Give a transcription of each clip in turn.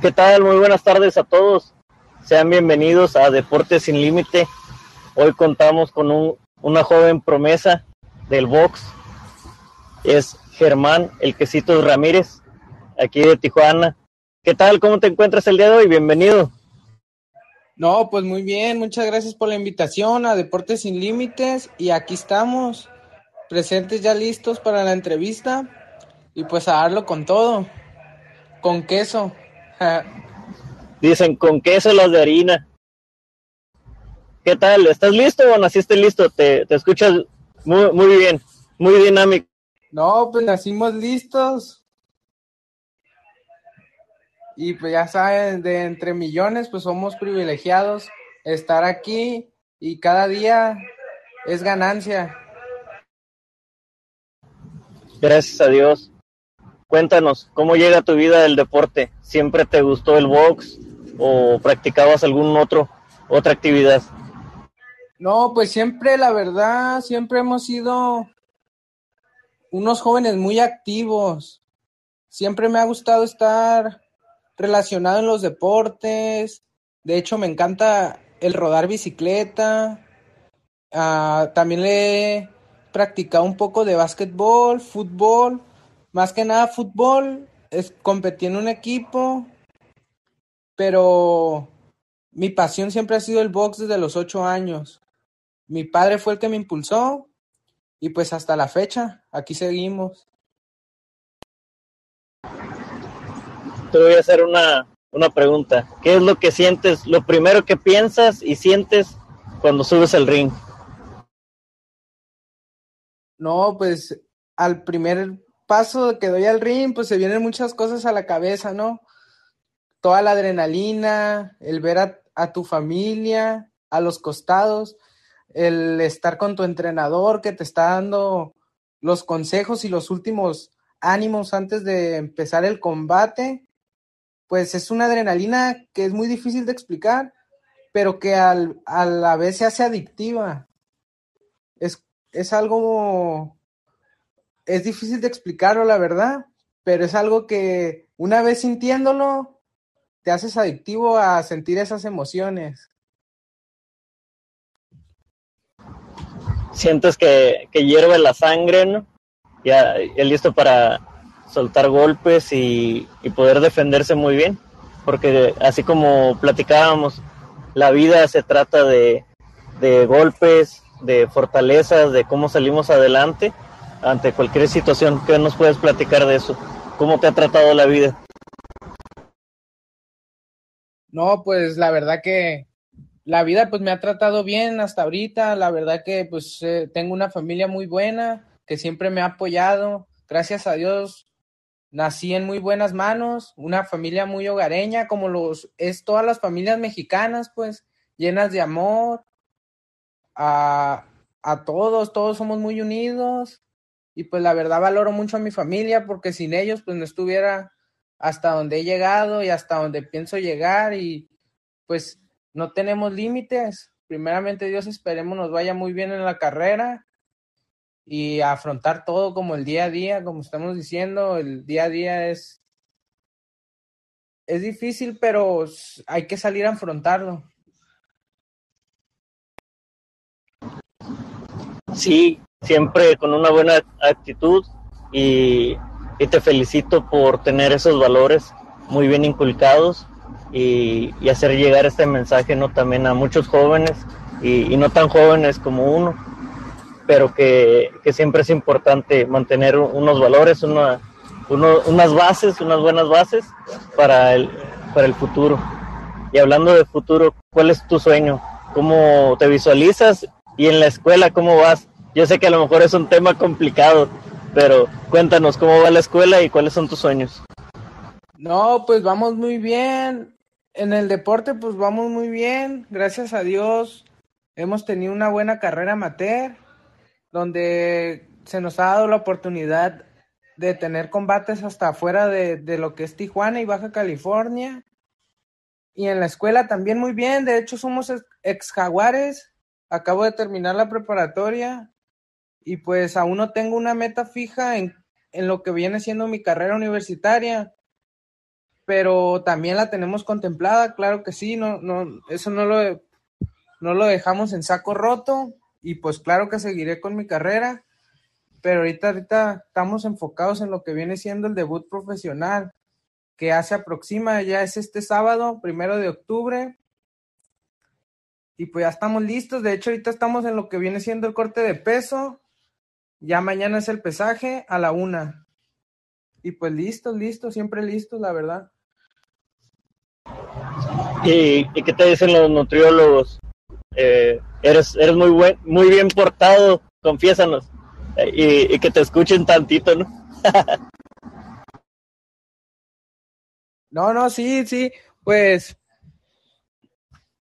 ¿Qué tal? Muy buenas tardes a todos. Sean bienvenidos a Deportes sin Límite. Hoy contamos con un, una joven promesa del box. Es Germán El Quesito Ramírez, aquí de Tijuana. ¿Qué tal? ¿Cómo te encuentras el día de hoy? Bienvenido. No, pues muy bien. Muchas gracias por la invitación a Deportes sin Límites. Y aquí estamos, presentes ya listos para la entrevista. Y pues a darlo con todo. Con queso. Dicen con queso las de harina. ¿Qué tal? ¿Estás listo o naciste listo? Te, te escuchas muy, muy bien, muy dinámico. No, pues nacimos listos. Y pues ya saben, de entre millones, pues somos privilegiados estar aquí y cada día es ganancia. Gracias a Dios. Cuéntanos, ¿cómo llega tu vida el deporte? ¿Siempre te gustó el box o practicabas algún otro otra actividad? No, pues siempre, la verdad, siempre hemos sido unos jóvenes muy activos. Siempre me ha gustado estar relacionado en los deportes. De hecho, me encanta el rodar bicicleta. Uh, también le he practicado un poco de básquetbol, fútbol más que nada fútbol, es, competí en un equipo, pero mi pasión siempre ha sido el box desde los ocho años. Mi padre fue el que me impulsó y pues hasta la fecha, aquí seguimos. Te voy a hacer una, una pregunta. ¿Qué es lo que sientes, lo primero que piensas y sientes cuando subes al ring? No, pues al primer paso que doy al ring, pues se vienen muchas cosas a la cabeza, ¿no? Toda la adrenalina, el ver a, tu familia, a los costados, el estar con tu entrenador que te está dando los consejos y los últimos ánimos antes de empezar el combate, pues es una adrenalina que es muy difícil de explicar, pero que al, a la vez se hace adictiva. Es, es algo es difícil de explicarlo, la verdad, pero es algo que una vez sintiéndolo, te haces adictivo a sentir esas emociones. Sientes que, que hierve la sangre, ¿no? Ya, ya listo para soltar golpes y, y poder defenderse muy bien, porque así como platicábamos, la vida se trata de, de golpes, de fortalezas, de cómo salimos adelante ante cualquier situación. ¿Qué nos puedes platicar de eso? ¿Cómo te ha tratado la vida? No, pues la verdad que la vida pues me ha tratado bien hasta ahorita. La verdad que pues eh, tengo una familia muy buena que siempre me ha apoyado. Gracias a Dios nací en muy buenas manos, una familia muy hogareña como los es todas las familias mexicanas pues llenas de amor a, a todos, todos somos muy unidos y pues la verdad valoro mucho a mi familia porque sin ellos pues no estuviera hasta donde he llegado y hasta donde pienso llegar y pues no tenemos límites. Primeramente Dios esperemos nos vaya muy bien en la carrera y afrontar todo como el día a día, como estamos diciendo, el día a día es es difícil, pero hay que salir a afrontarlo. Sí, siempre con una buena actitud y, te felicito por tener esos valores muy bien inculcados y, hacer llegar este mensaje no también a muchos jóvenes y, no tan jóvenes como uno, pero que, que, siempre es importante mantener unos valores, una, unas bases, unas buenas bases para el, para el futuro. Y hablando de futuro, ¿cuál es tu sueño? ¿Cómo te visualizas? Y en la escuela, ¿cómo vas? Yo sé que a lo mejor es un tema complicado, pero cuéntanos cómo va la escuela y cuáles son tus sueños. No, pues vamos muy bien. En el deporte, pues vamos muy bien. Gracias a Dios hemos tenido una buena carrera amateur, donde se nos ha dado la oportunidad de tener combates hasta afuera de, de lo que es Tijuana y Baja California. Y en la escuela también muy bien. De hecho, somos ex jaguares. Acabo de terminar la preparatoria y pues aún no tengo una meta fija en, en lo que viene siendo mi carrera universitaria, pero también la tenemos contemplada, claro que sí, no, no, eso no lo, no lo dejamos en saco roto y pues claro que seguiré con mi carrera, pero ahorita, ahorita estamos enfocados en lo que viene siendo el debut profesional, que ya se aproxima, ya es este sábado, primero de octubre, y pues ya estamos listos, de hecho ahorita estamos en lo que viene siendo el corte de peso, ya mañana es el pesaje a la una. Y pues listo, listo, siempre listo, la verdad. ¿Y, qué te dicen los nutriólogos? Eh, eres, eres muy buen, muy bien portado, confiésanos. y, que te escuchen tantito, ¿no? no, no, sí, sí, pues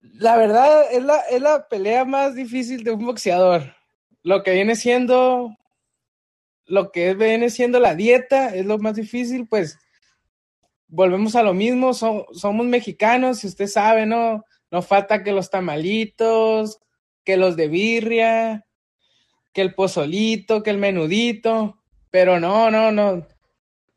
la verdad es la, es la pelea más difícil de un boxeador. Lo que viene siendo lo que viene siendo la dieta es lo más difícil, pues volvemos a lo mismo, somos mexicanos, y usted sabe, ¿no? No falta que los tamalitos, que los de birria, que el pozolito, que el menudito, pero no, no, no.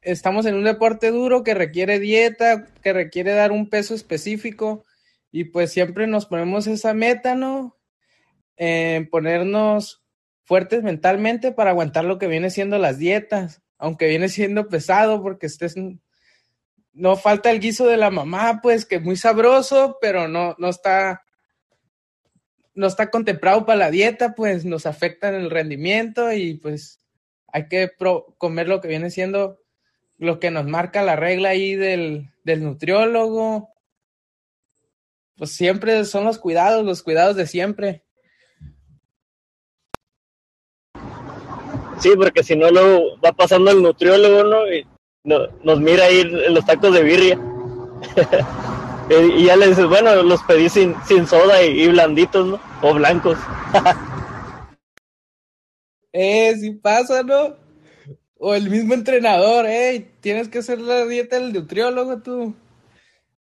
Estamos en un deporte duro que requiere dieta, que requiere dar un peso específico y pues siempre nos ponemos esa meta, ¿no? En ponernos fuertes mentalmente para aguantar lo que viene siendo las dietas, aunque viene siendo pesado porque estés no falta el guiso de la mamá, pues que es muy sabroso, pero no no está no está contemplado para la dieta, pues nos afecta en el rendimiento y pues hay que comer lo que viene siendo lo que nos marca la regla ahí del, del nutriólogo. Pues siempre son los cuidados, los cuidados de siempre. Sí, porque si no, luego va pasando el nutriólogo, ¿no? Y nos mira ahí en los tacos de birria. y ya le dices, bueno, los pedí sin, sin soda y, blanditos, ¿no? O blancos. eh, si pasa, ¿no? O el mismo entrenador, eh, tienes que hacer la dieta del nutriólogo tú.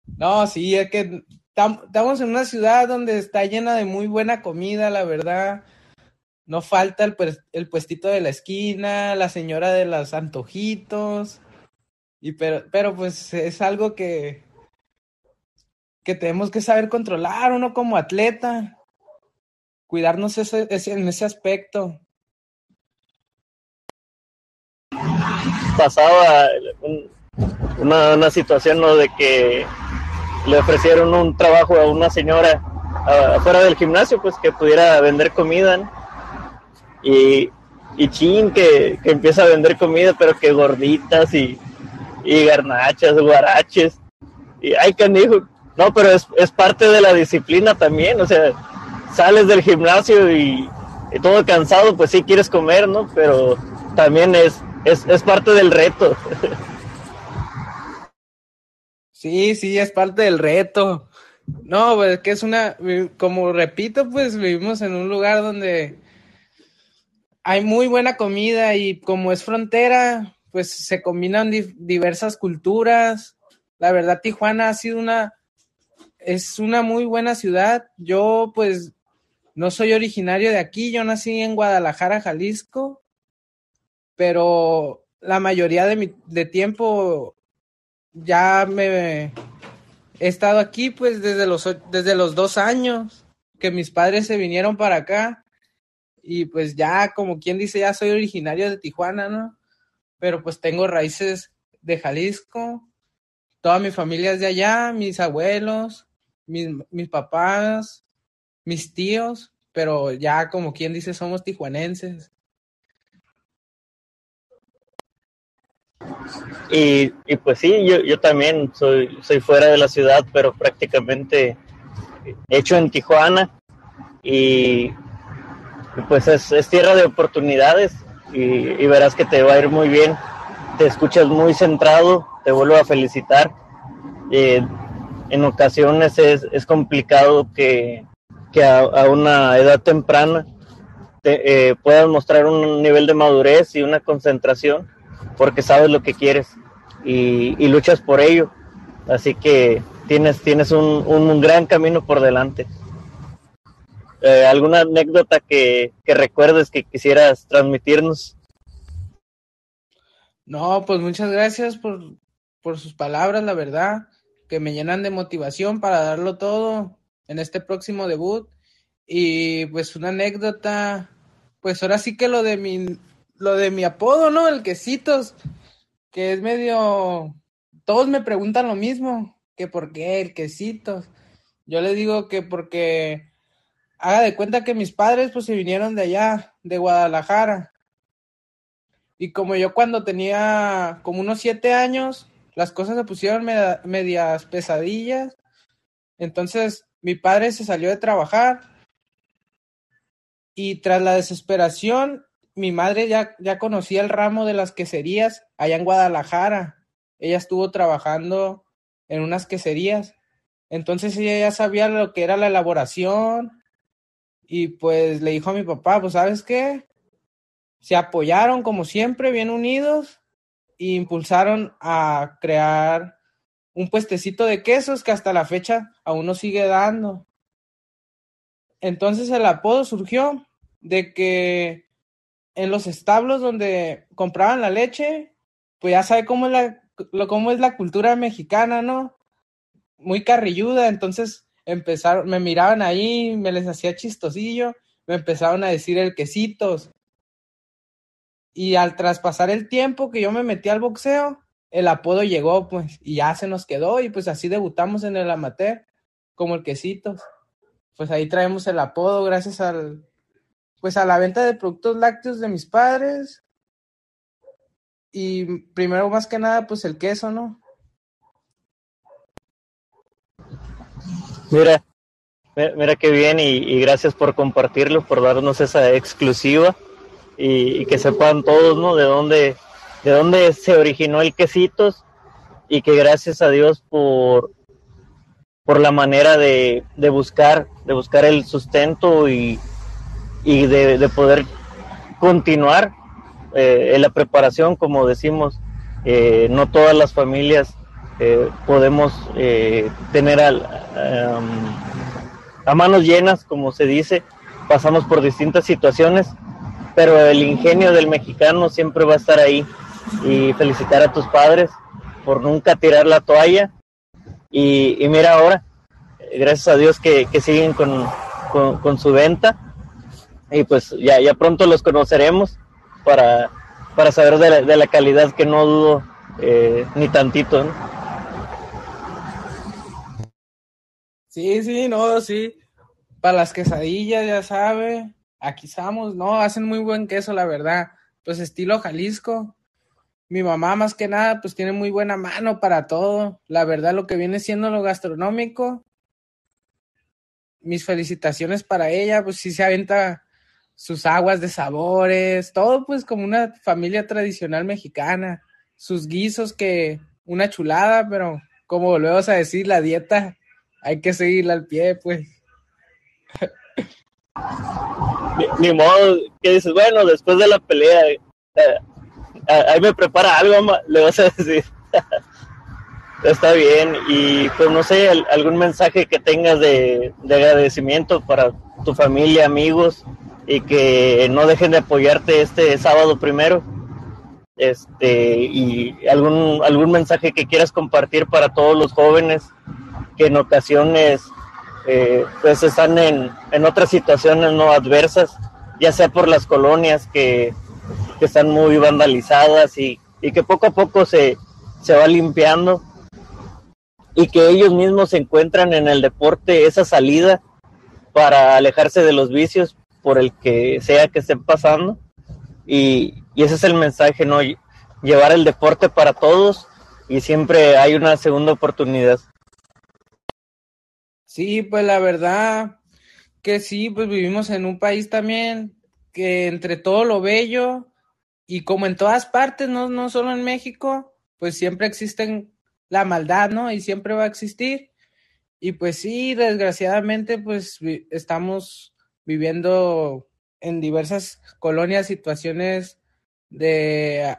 No, sí, es que estamos en una ciudad donde está llena de muy buena comida, la verdad no falta el, el puestito de la esquina, la señora de los antojitos. Y pero, pero pues es algo que, que tenemos que saber controlar uno como atleta. Cuidarnos ese, en ese aspecto. Pasaba una, una, situación ¿no? de que le ofrecieron un trabajo a una señora afuera del gimnasio, pues que pudiera vender comida. ¿no? Y, y Chin que, empieza a vender comida, pero que gorditas y, y garnachas, guaraches. Y ay, canijo. No, pero es, es parte de la disciplina también. O sea, sales del gimnasio y, todo cansado, pues sí quieres comer, ¿no? Pero también es, es, es parte del reto. Sí, sí, es parte del reto. No, pues que es una, como repito, pues vivimos en un lugar donde hay muy buena comida y como es frontera, pues se combinan diversas culturas. La verdad, Tijuana ha sido una, es una muy buena ciudad. Yo pues no soy originario de aquí, yo nací en Guadalajara, Jalisco, pero la mayoría de mi de tiempo ya me he estado aquí pues desde los, desde los dos años que mis padres se vinieron para acá y pues ya, como quien dice, ya soy originario de Tijuana, ¿no? Pero pues tengo raíces de Jalisco, toda mi familia es de allá, mis abuelos, mis, mis papás, mis tíos, pero ya como quien dice, somos tijuanenses. Y, y, pues sí, yo, yo también soy, soy fuera de la ciudad, pero prácticamente hecho en Tijuana. Y pues es, tierra de oportunidades y, verás que te va a ir muy bien. Te escuchas muy centrado, te vuelvo a felicitar. Eh, en ocasiones es, complicado que, a, una edad temprana te, eh, puedas mostrar un nivel de madurez y una concentración porque sabes lo que quieres y, luchas por ello. Así que tienes, tienes un gran camino por delante. Eh, ¿Alguna anécdota que, recuerdes que quisieras transmitirnos? No, pues muchas gracias por, por sus palabras, la verdad, que me llenan de motivación para darlo todo en este próximo debut. Y pues una anécdota, pues ahora sí que lo de mi, lo de mi apodo, ¿no? El quesitos, que es medio, todos me preguntan lo mismo, que por qué el quesitos. Yo le digo que porque haga de cuenta que mis padres pues se vinieron de allá, de Guadalajara. Y como yo cuando tenía como unos siete años, las cosas se pusieron medias pesadillas. Entonces mi padre se salió de trabajar y tras la desesperación, mi madre ya, ya conocía el ramo de las queserías allá en Guadalajara. Ella estuvo trabajando en unas queserías. Entonces ella ya sabía lo que era la elaboración y pues le dijo a mi papá, pues sabes qué, se apoyaron como siempre, bien unidos e impulsaron a crear un puestecito de quesos que hasta la fecha aún nos sigue dando. Entonces el apodo surgió de que en los establos donde compraban la leche, pues ya sabe cómo es la, cómo es la cultura mexicana, ¿no? Muy carrilluda, entonces empezaron, me miraban ahí, me les hacía chistosillo, me empezaron a decir el quesitos. Y al traspasar el tiempo que yo me metí al boxeo, el apodo llegó, pues, y ya se nos quedó, y pues así debutamos en el amateur, como el quesitos pues ahí traemos el apodo gracias al, pues a la venta de productos lácteos de mis padres. Y primero más que nada, pues el queso, ¿no? Mira, mira qué bien y, gracias por compartirlo, por darnos esa exclusiva y, que sepan todos, ¿no? De dónde, de dónde se originó el quesitos y que gracias a Dios por, por la manera de, de buscar, de buscar el sustento y, y de, poder continuar eh, en la preparación, como decimos, eh, no todas las familias eh, podemos tener a manos llenas, como se dice, pasamos por distintas situaciones, pero el ingenio del mexicano siempre va a estar ahí y felicitar a tus padres por nunca tirar la toalla y, mira ahora, gracias a Dios que, siguen con, su venta. Y pues ya, ya pronto los conoceremos para, para saber de la, calidad que no dudo eh, ni tantito. Sí, sí, no, sí. Para las quesadillas, ya sabe. Aquí estamos, no, hacen muy buen queso, la verdad. Pues estilo Jalisco mi mamá más que nada pues tiene muy buena mano para todo. La verdad lo que viene siendo lo gastronómico. Mis felicitaciones para ella, pues sí se aventa sus aguas de sabores, todo pues como una familia tradicional mexicana. Sus guisos que una chulada, pero como volvemos a decir, la dieta hay que seguirla al pie, pues. Ni, modo, que dices, bueno, después de la pelea, eh, ahí me prepara algo, le vas a decir. Está bien, y pues no sé, algún mensaje que tengas de, agradecimiento para tu familia, amigos, y que no dejen de apoyarte este sábado primero. Este, y algún, algún mensaje que quieras compartir para todos los jóvenes que en ocasiones eh, pues están en, en otras situaciones no adversas, ya sea por las colonias que que están muy vandalizadas y, que poco a poco se, se va limpiando y que ellos mismos encuentran en el deporte esa salida para alejarse de los vicios por el que sea que estén pasando. Y, y, ese es el mensaje, ¿no? Llevar el deporte para todos y siempre hay una segunda oportunidad. Sí, pues la verdad que sí, pues vivimos en un país también que entre todo lo bello y como en todas partes, no, no solo en México, pues siempre existen la maldad, ¿no? Y siempre va a existir. Y pues sí, desgraciadamente, pues estamos viviendo en diversas colonias situaciones de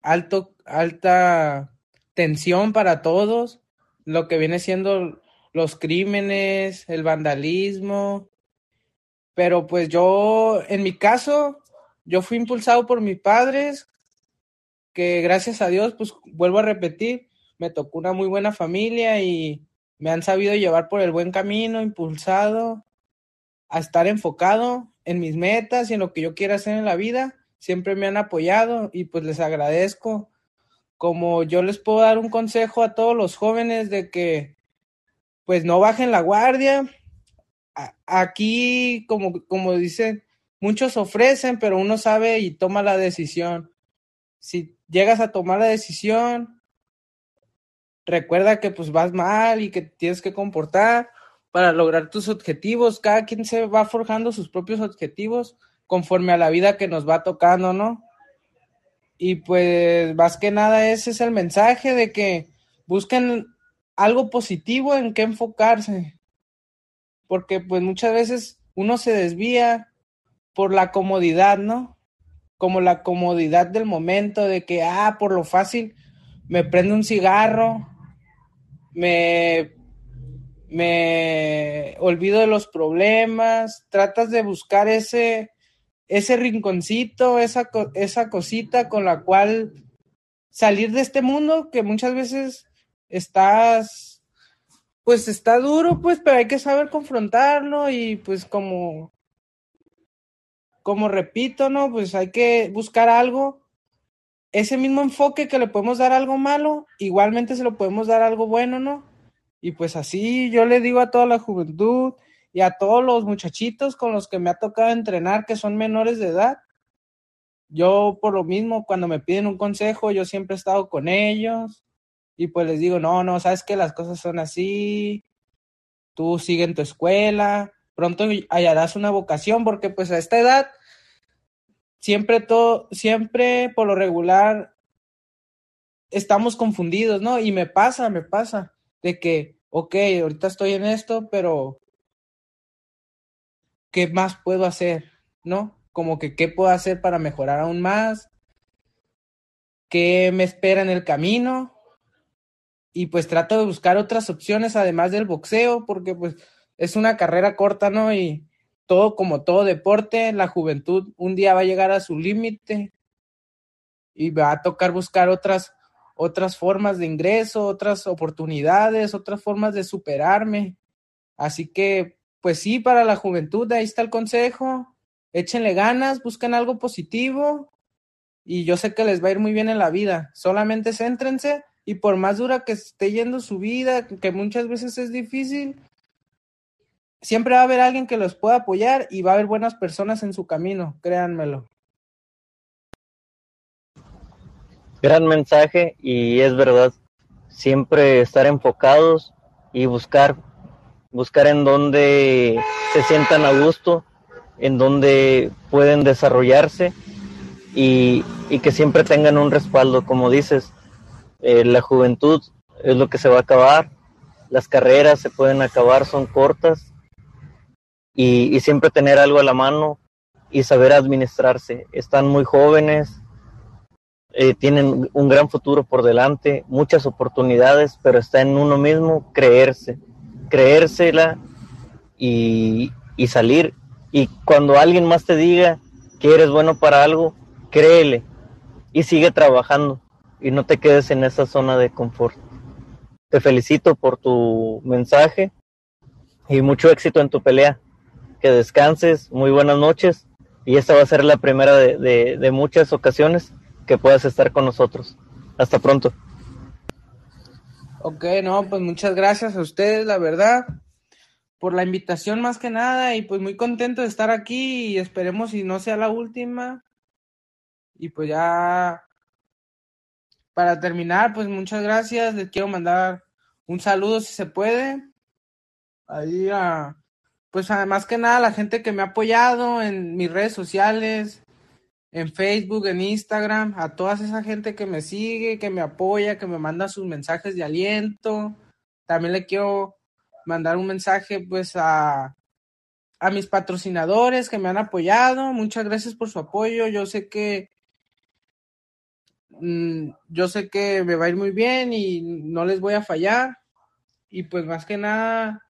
alto, alta tensión para todos, lo que viene siendo los crímenes, el vandalismo. Pero pues yo, en mi caso, yo fui impulsado por mis padres que gracias a Dios, pues vuelvo a repetir, me tocó una muy buena familia y me han sabido llevar por el buen camino, impulsado a estar enfocado en mis metas y en lo que yo quiero hacer en la vida. Siempre me han apoyado y pues les agradezco. Como yo les puedo dar un consejo a todos los jóvenes de que pues no bajen la guardia. Aquí, como, como dicen, muchos ofrecen, pero uno sabe y toma la decisión. Si llegas a tomar la decisión, recuerda que pues vas mal y que tienes que comportar para lograr tus objetivos. Cada quien se va forjando sus propios objetivos conforme a la vida que nos va tocando, ¿no? Y pues más que nada ese es el mensaje de que busquen algo positivo en qué enfocarse. Porque pues muchas veces uno se desvía por la comodidad, ¿no? Como la comodidad del momento de que, ah, por lo fácil, me prendo un cigarro, me, me olvido de los problemas, tratas de buscar ese, ese rinconcito, esa, esa cosita con la cual salir de este mundo que muchas veces estás, pues está duro, pues, pero hay que saber confrontarlo y pues como, como repito, ¿no? Pues hay que buscar algo ese mismo enfoque que le podemos dar algo malo, igualmente se lo podemos dar algo bueno, ¿no? Y pues así yo le digo a toda la juventud y a todos los muchachitos con los que me ha tocado entrenar que son menores de edad. Yo por lo mismo, cuando me piden un consejo, yo siempre he estado con ellos y pues les digo, no, no, sabes que las cosas son así, tú sigue en tu escuela, pronto hallarás una vocación porque pues a esta edad siempre todo, siempre por lo regular estamos confundidos, ¿no? Y me pasa, me pasa de que, ok, ahorita estoy en esto, pero ¿qué más puedo hacer? ¿No? Como que, ¿qué puedo hacer para mejorar aún más? ¿Qué me espera en el camino? Y pues trato de buscar otras opciones además del boxeo, porque pues es una carrera corta, ¿no? Y todo como todo deporte, la juventud un día va a llegar a su límite y va a tocar buscar otras otras formas de ingreso, otras oportunidades, otras formas de superarme. Así que, pues sí, para la juventud, ahí está el consejo. Échenle ganas, busquen algo positivo y yo sé que les va a ir muy bien en la vida. Solamente céntrense y por más dura que esté yendo su vida, que muchas veces es difícil, siempre va a haber alguien que los pueda apoyar y va a haber buenas personas en su camino, créanmelo. Gran mensaje y es verdad, siempre estar enfocados y buscar, buscar en donde se sientan a gusto, en donde pueden desarrollarse y, que siempre tengan un respaldo, como dices, eh, la juventud es lo que se va a acabar, las carreras se pueden acabar, son cortas y, siempre tener algo a la mano y saber administrarse. Están muy jóvenes, eh, tienen un gran futuro por delante, muchas oportunidades, pero está en uno mismo creerse, creérsela y, y salir. Y cuando alguien más te diga que eres bueno para algo, créele y sigue trabajando y no te quedes en esa zona de confort. Te felicito por tu mensaje y mucho éxito en tu pelea que descanses, muy buenas noches y esta va a ser la primera de, muchas ocasiones que puedas estar con nosotros. Hasta pronto. Ok, no, pues muchas gracias a ustedes, la verdad, por la invitación más que nada y pues muy contento de estar aquí y esperemos si no sea la última. Y pues ya, para terminar, pues muchas gracias, les quiero mandar un saludo si se puede. Ahí a, pues además que nada la gente que me ha apoyado en mis redes sociales, en Facebook, en Instagram, a toda esa gente que me sigue, que me apoya, que me manda sus mensajes de aliento. También le quiero mandar un mensaje pues a, a mis patrocinadores que me han apoyado. Muchas gracias por su apoyo. Yo sé que mm, yo sé que me va a ir muy bien y no les voy a fallar. Y pues más que nada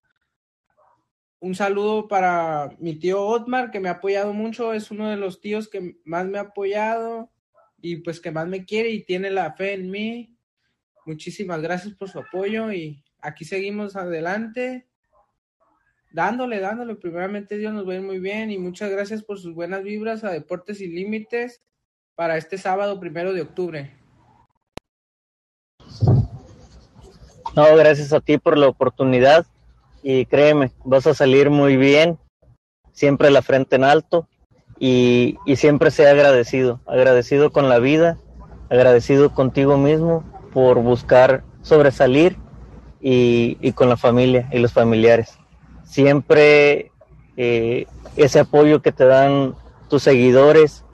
un saludo para mi tío Otmar, que me ha apoyado mucho, es uno de los tíos que más me ha apoyado, y pues que más me quiere y tiene la fe en mí. Muchísimas gracias por su apoyo y aquí seguimos adelante, dándole, dándole. Primeramente Dios nos va a ir muy bien y muchas gracias por sus buenas vibras a Deportes Sin Límites para este sábado primero de octubre. No, gracias a ti por la oportunidad y créeme, vas a salir muy bien, siempre la frente en alto y, y siempre sea agradecido, agradecido con la vida, agradecido contigo mismo por buscar sobresalir y, y con la familia y los familiares. Siempre eh, ese apoyo que te dan tus seguidores,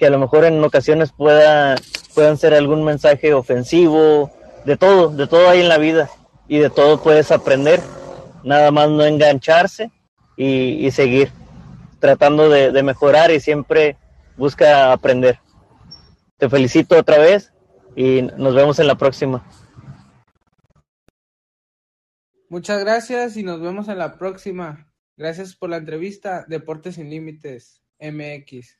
que a lo mejor en ocasiones pueda, puedan ser algún mensaje ofensivo, de todo, de todo hay en la vida y de todo puedes aprender, nada más no engancharse y, seguir tratando de, de mejorar y siempre busca aprender. Te felicito otra vez y nos vemos en la próxima. Muchas gracias y nos vemos en la próxima. Gracias por la entrevista. Deportes sin Límites, MX.